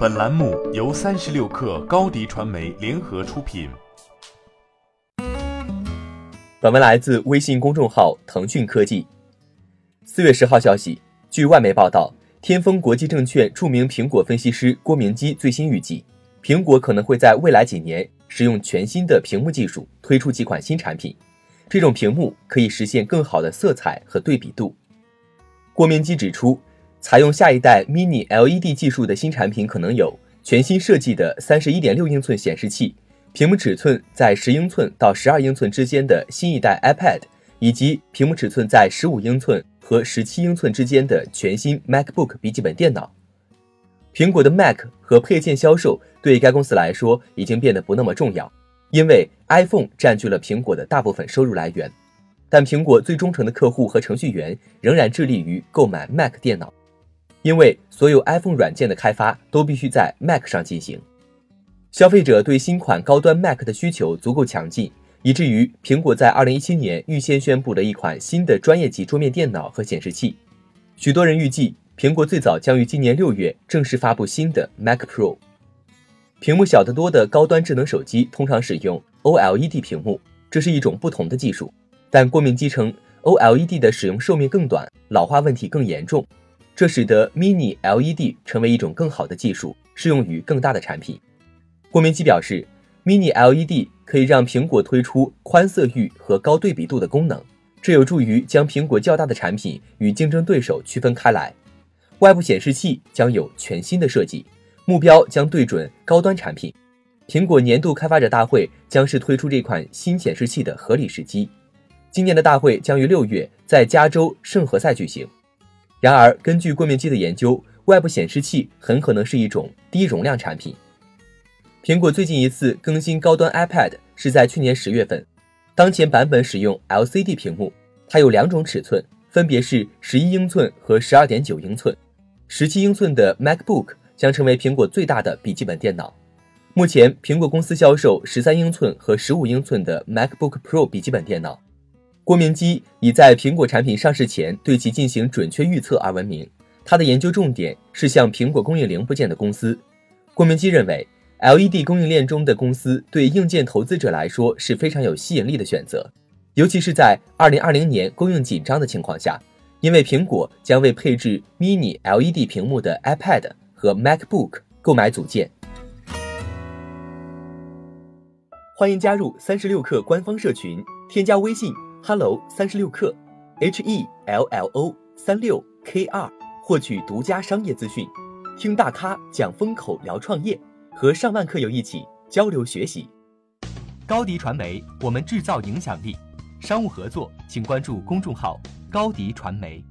本栏目由三十六氪高低传媒联合出品。本文来自微信公众号腾讯科技。四月十号消息，据外媒报道，天风国际证券著名苹果分析师郭明基最新预计，苹果可能会在未来几年使用全新的屏幕技术推出几款新产品。这种屏幕可以实现更好的色彩和对比度。郭明基指出。采用下一代 Mini LED 技术的新产品可能有全新设计的三十一点六英寸显示器，屏幕尺寸在十英寸到十二英寸之间的新一代 iPad，以及屏幕尺寸在十五英寸和十七英寸之间的全新 MacBook 笔记本电脑。苹果的 Mac 和配件销售对该公司来说已经变得不那么重要，因为 iPhone 占据了苹果的大部分收入来源。但苹果最忠诚的客户和程序员仍然致力于购买 Mac 电脑。因为所有 iPhone 软件的开发都必须在 Mac 上进行，消费者对新款高端 Mac 的需求足够强劲，以至于苹果在2017年预先宣布了一款新的专业级桌面电脑和显示器。许多人预计，苹果最早将于今年六月正式发布新的 Mac Pro。屏幕小得多的高端智能手机通常使用 OLED 屏幕，这是一种不同的技术。但郭明基称，OLED 的使用寿命更短，老化问题更严重。这使得 Mini LED 成为一种更好的技术，适用于更大的产品。郭明基表示，Mini LED 可以让苹果推出宽色域和高对比度的功能，这有助于将苹果较大的产品与竞争对手区分开来。外部显示器将有全新的设计，目标将对准高端产品。苹果年度开发者大会将是推出这款新显示器的合理时机。今年的大会将于六月在加州圣何塞举行。然而，根据过面机的研究，外部显示器很可能是一种低容量产品。苹果最近一次更新高端 iPad 是在去年十月份，当前版本使用 LCD 屏幕，它有两种尺寸，分别是十一英寸和十二点九英寸。十七英寸的 MacBook 将成为苹果最大的笔记本电脑。目前，苹果公司销售十三英寸和十五英寸的 MacBook Pro 笔记本电脑。郭明基已在苹果产品上市前对其进行准确预测而闻名。他的研究重点是向苹果供应零部件的公司。郭明基认为，LED 供应链中的公司对硬件投资者来说是非常有吸引力的选择，尤其是在2020年供应紧张的情况下，因为苹果将为配置 Mini LED 屏幕的 iPad 和 MacBook 购买组件。欢迎加入三十六氪官方社群，添加微信。Hello 三十六氪，H E L L O 三六 K 二，获取独家商业资讯，听大咖讲风口，聊创业，和上万课友一起交流学习。高迪传媒，我们制造影响力。商务合作，请关注公众号高迪传媒。